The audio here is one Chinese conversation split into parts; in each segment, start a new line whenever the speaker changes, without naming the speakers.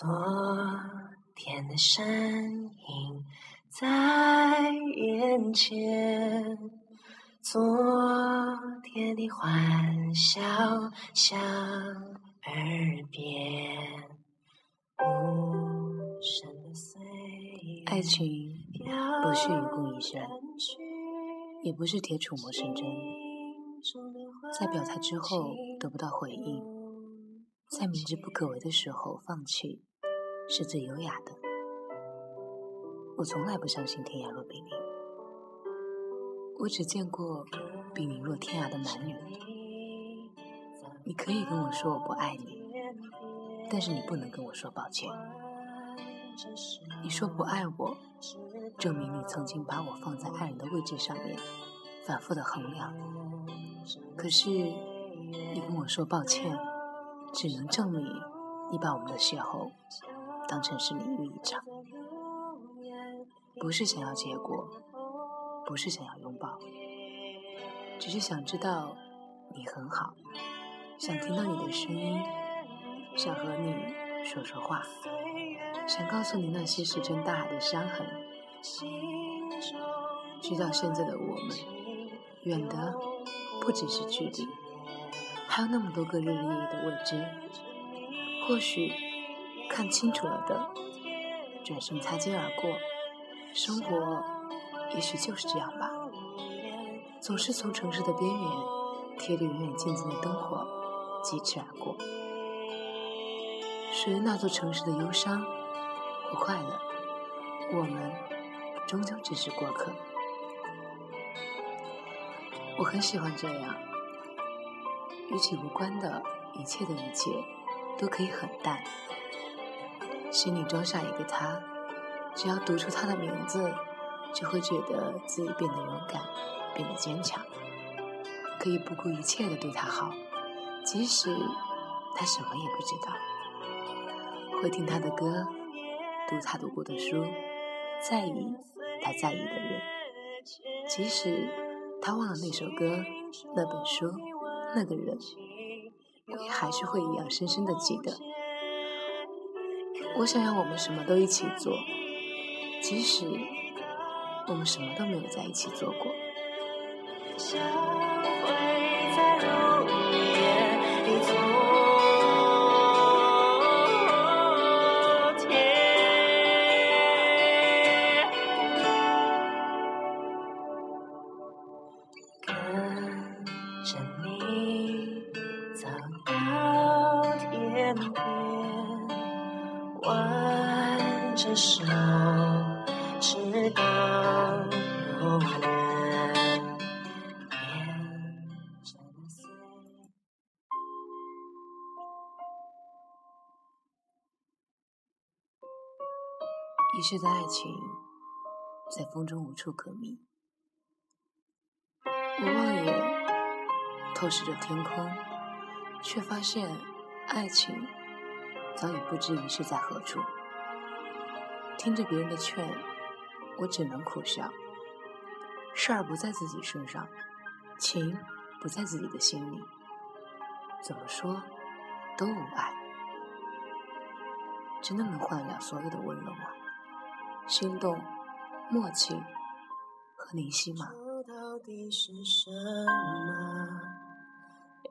昨天的身影在眼前，昨天的欢笑响耳边，无声的岁月。
爱情不是愚公移山，也不是铁杵磨成针。在表态之后得不到回应，在明知不可为的时候放弃，是最优雅的。我从来不相信天涯若比邻，我只见过比邻若天涯的男女。你可以跟我说我不爱你，但是你不能跟我说抱歉。你说不爱我，证明你曾经把我放在爱人的位置上面，反复的衡量。可是你跟我说抱歉，只能证明你把我们的邂逅当成是淋雨一场，不是想要结果，不是想要拥抱，只是想知道你很好，想听到你的声音，想和你说说话，想告诉你那些石沉大海的伤痕。直到现在的我们，远的。不只是距离，还有那么多个日日夜夜的未知。或许看清楚了的，转身擦肩而过。生活也许就是这样吧，总是从城市的边缘贴着远远近近的灯火疾驰而过。属于那座城市的忧伤和快乐，我们终究只是过客。我很喜欢这样，与其无关的一切的一切都可以很淡，心里装下一个他，只要读出他的名字，就会觉得自己变得勇敢，变得坚强，可以不顾一切的对他好，即使他什么也不知道，会听他的歌，读他读过的书，在意他在意的人，即使。他忘了那首歌、那本书、那个人，我也还是会一样深深的记得。我想要我们什么都一起做，即使我们什么都没有在一起做过。遗失的爱情，在风中无处可觅。我望眼透视着天空，却发现爱情早已不知遗失在何处。听着别人的劝，我只能苦笑。事儿不在自己身上，情不在自己的心里，怎么说都无碍。真的能换得了所有的温柔吗？心动、默契和灵犀吗？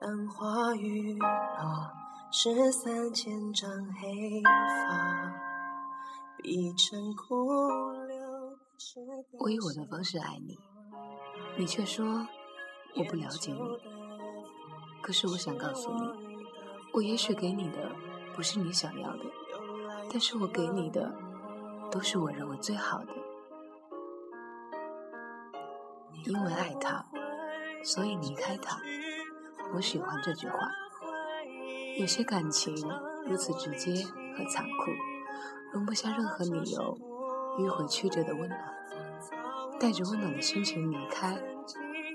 杨花雨落，十三千丈黑发。
我以我的方式爱你，你却说我不了解你。可是我想告诉你，我也许给你的不是你想要的，但是我给你的都是我认为最好的。因为爱他，所以离开他。我喜欢这句话。有些感情如此直接和残酷。容不下任何理由迂回曲折的温暖，带着温暖的心情离开，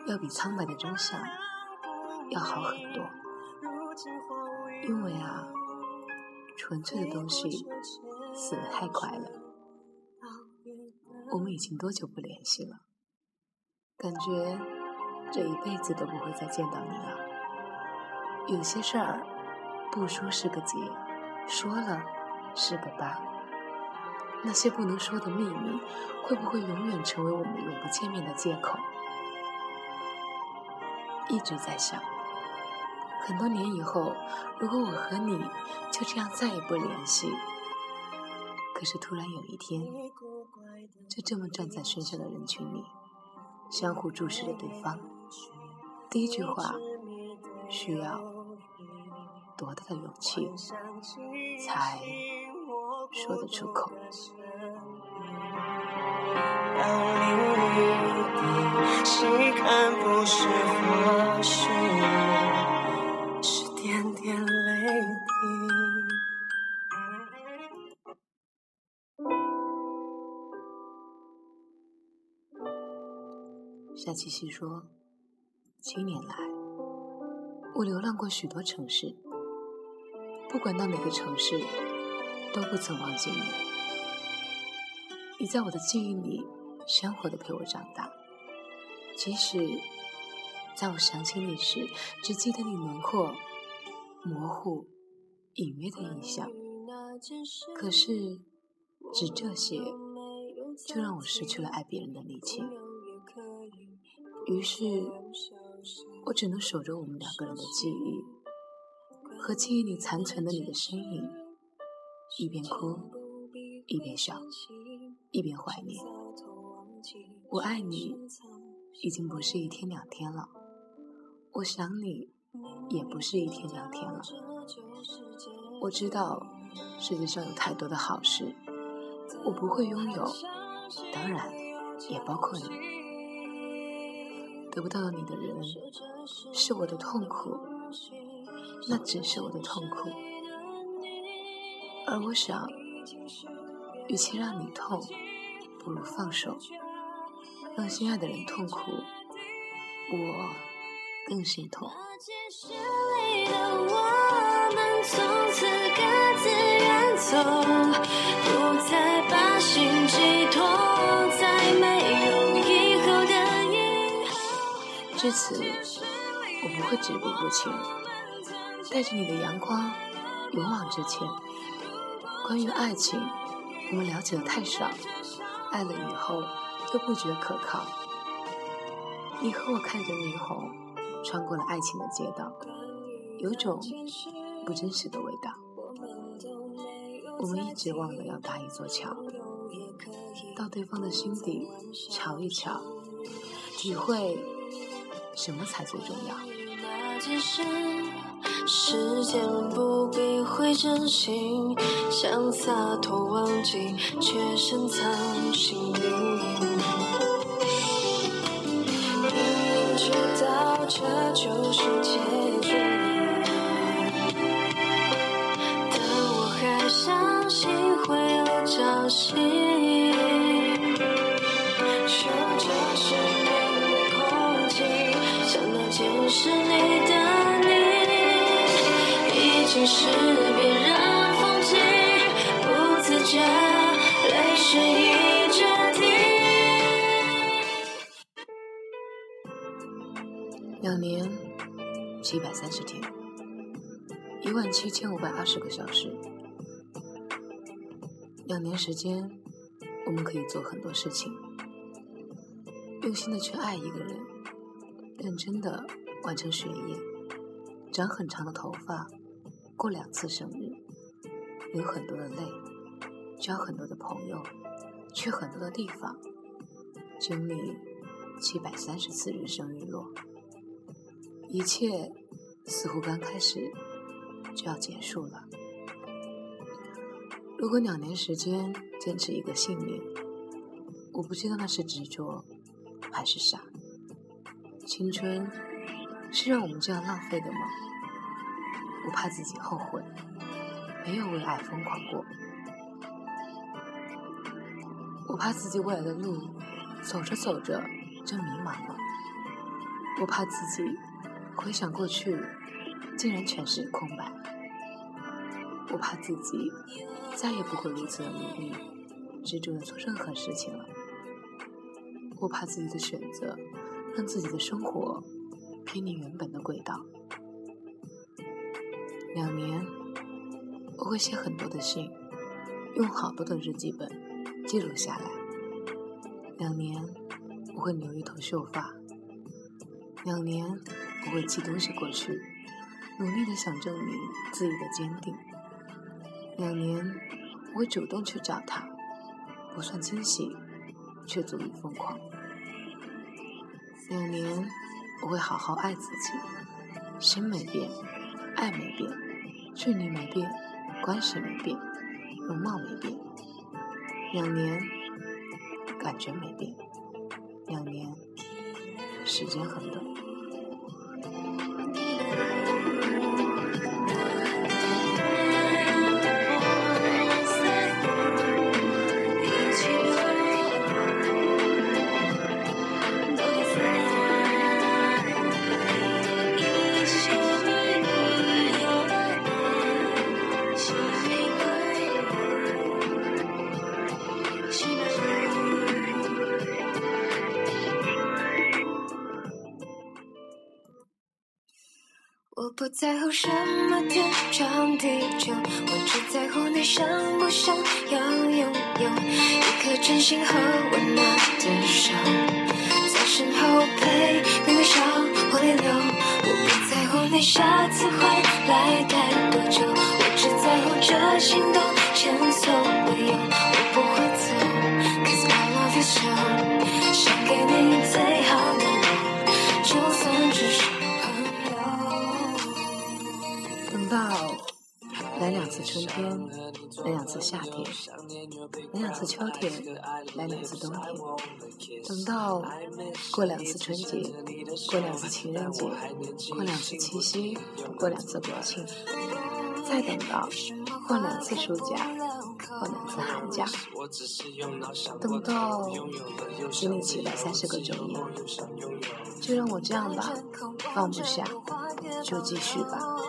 要比苍白的真相要好很多。因为啊，纯粹的东西死得太快了。我们已经多久不联系了？感觉这一辈子都不会再见到你了。有些事儿不说是个结，说了。是个疤。那些不能说的秘密，会不会永远成为我们永不见面的借口？一直在想，很多年以后，如果我和你就这样再也不联系，可是突然有一天，就这么站在喧嚣的人群里，相互注视着对方，第一句话需要多大的勇气才说得出口？细看不是花絮，是点点泪滴。夏七夕说：“七年来，我流浪过许多城市，不管到哪个城市，都不曾忘记你。你在我的记忆里，鲜活的陪我长大。”即使在我想起你时，只记得你轮廓模糊、隐约的印象，可是只这些，就让我失去了爱别人的力气。于是，我只能守着我们两个人的记忆，和记忆里残存的你的身影，一边哭，一边笑，一边怀念。我爱你。已经不是一天两天了，我想你，也不是一天两天了。我知道世界上有太多的好事，我不会拥有，当然也包括你。得不到你的人是我的痛苦，那只是我的痛苦。而我想，与其让你痛，不如放手。让心爱的人痛苦，我更心痛。至此，我不会止步不前，带着你的阳光勇往直前。关于爱情，我们了解的太少，爱了以后。都不觉可靠。你和我看着霓虹，穿过了爱情的街道，有种不真实的味道。我们一直忘了要搭一座桥，到对方的心底瞧一瞧，体会什么才最重要。时间不必会真心，想洒脱忘记，却深藏心底。知道。这就是结局，但我还相信会有朝夕。你，已经是别人风景，不自觉泪水一直。两年七百三十天，一万七千五百二十个小时。两年时间，我们可以做很多事情：用心的去爱一个人，认真的完成学业，长很长的头发，过两次生日，流很多的泪，交很多的朋友，去很多的地方，经历七百三十次日升日落。一切似乎刚开始就要结束了。如果两年时间坚持一个信念，我不知道那是执着还是傻。青春是让我们这样浪费的吗？我怕自己后悔，没有为爱疯狂过。我怕自己未来的路走着走着就迷茫了。我怕自己。回想过去，竟然全是空白。我怕自己再也不会如此的努力、执着的做任何事情了。我怕自己的选择让自己的生活偏离原本的轨道。两年，我会写很多的信，用好多的日记本记录下来。两年，我会留一头秀发；两年，我会寄东西过去，努力的想证明自己的坚定；两年，我会主动去找他，不算惊喜，却足以疯狂；两年，我会好好爱自己，心没变，爱没变，距离没变。关系没变，容貌没变，两年感觉没变，两年时间很短。
我不在乎什么天长地久，我只在乎你想不想要拥有一颗真心和温暖的手，在身后陪你微笑或泪流。我不在乎你下次回来待多久，我只在乎这心动前所未有。我不会走，Cause I love you so，想给你等到
来两次春天，来两次夏天，来两次秋天，来两次冬天。等到过两次春节，过两次情人节，过两次七夕，过两次国庆，再等到过两次暑假，过两次寒假，等到经历七百三十个昼夜，就让我这样吧，放不下就继续吧。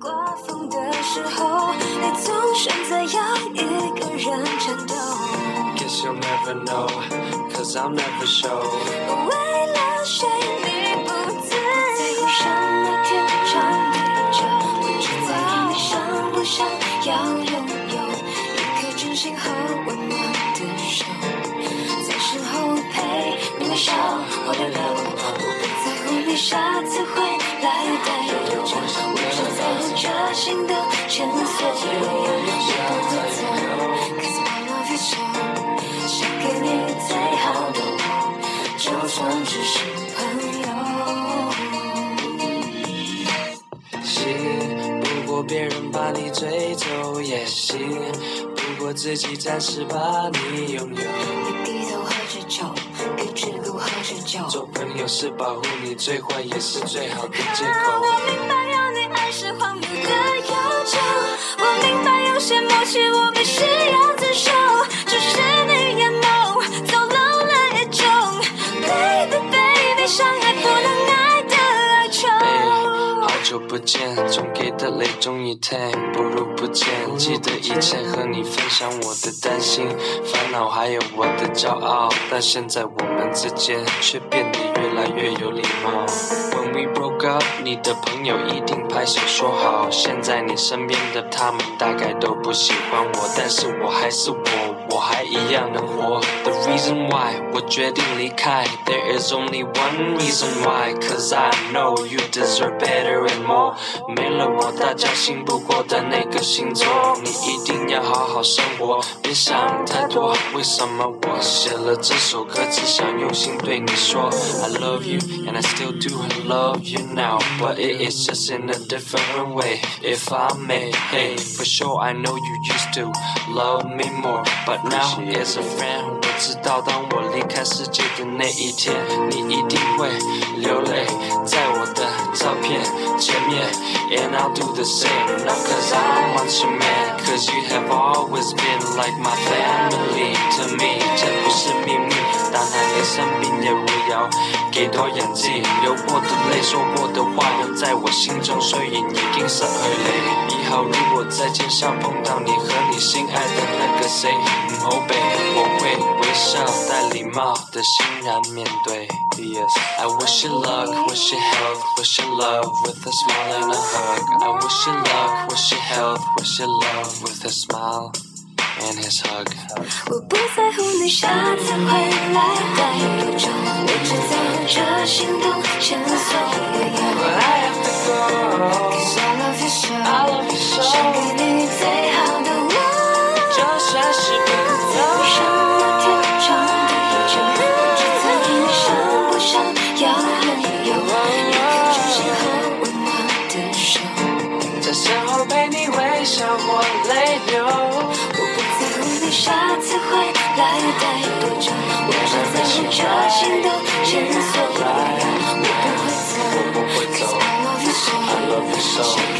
刮风的时候，你总选择要一个人颤抖。Guess you'll never know, cause I'll never show. 为了谁你不自由？什么天长地久？在乎你想不想要拥有一颗真心和温暖的手，在身后陪你微笑或流泪。我不在乎你下次会来待心的前所未有，不，Cause I love you so，想给你最好的我，就算只是朋友。行，不过别人把你追走也行，不过自己暂时把你拥有。你低头喝着酒，给只顾喝着酒。做朋友是保护你最坏也是最好的借口。不见，总给的泪重一天，不如不见。记得以前和你分享我的担心、烦恼，还有我的骄傲，但现在我们之间却变得越来越有礼貌。When we broke up，你的朋友一定拍手说好。现在你身边的他们大概都不喜欢我，但是我还是我，我还一样的活。The reason why 我决定离开，There is only one reason why，Cause I know you deserve better and more。没了我，大家信不过的那个星座，你一定要好好生活，别想太多。为什么我写了这首歌，只想用心对你说，I love you and I still do love you now，but it is just in a different way。If I may, hey, for sure I know you used to love me more, but now is a friend，我知道当我离开世界的那一天，你一定会流泪在我的照片前面，and I'll do the same, not cause I want your man, cause you have always been like my family to me，这不是秘密，当然你生病也无聊，给多演技，流过的泪，说过的话，留在我心中，所以一定是。以后如在街上碰到你和你心爱的那个 say 嗯后背，我会微笑带礼貌的欣然面对。Yes, I wish you luck, wish you health, wish you love with a smile and a hug. I wish you luck, wish you health, wish you love with a smile and his hug.
我不在乎你下次回来待多久，我只在乎这心动线索。
But I have to go.
Cause I love you
so，I love you so.
So，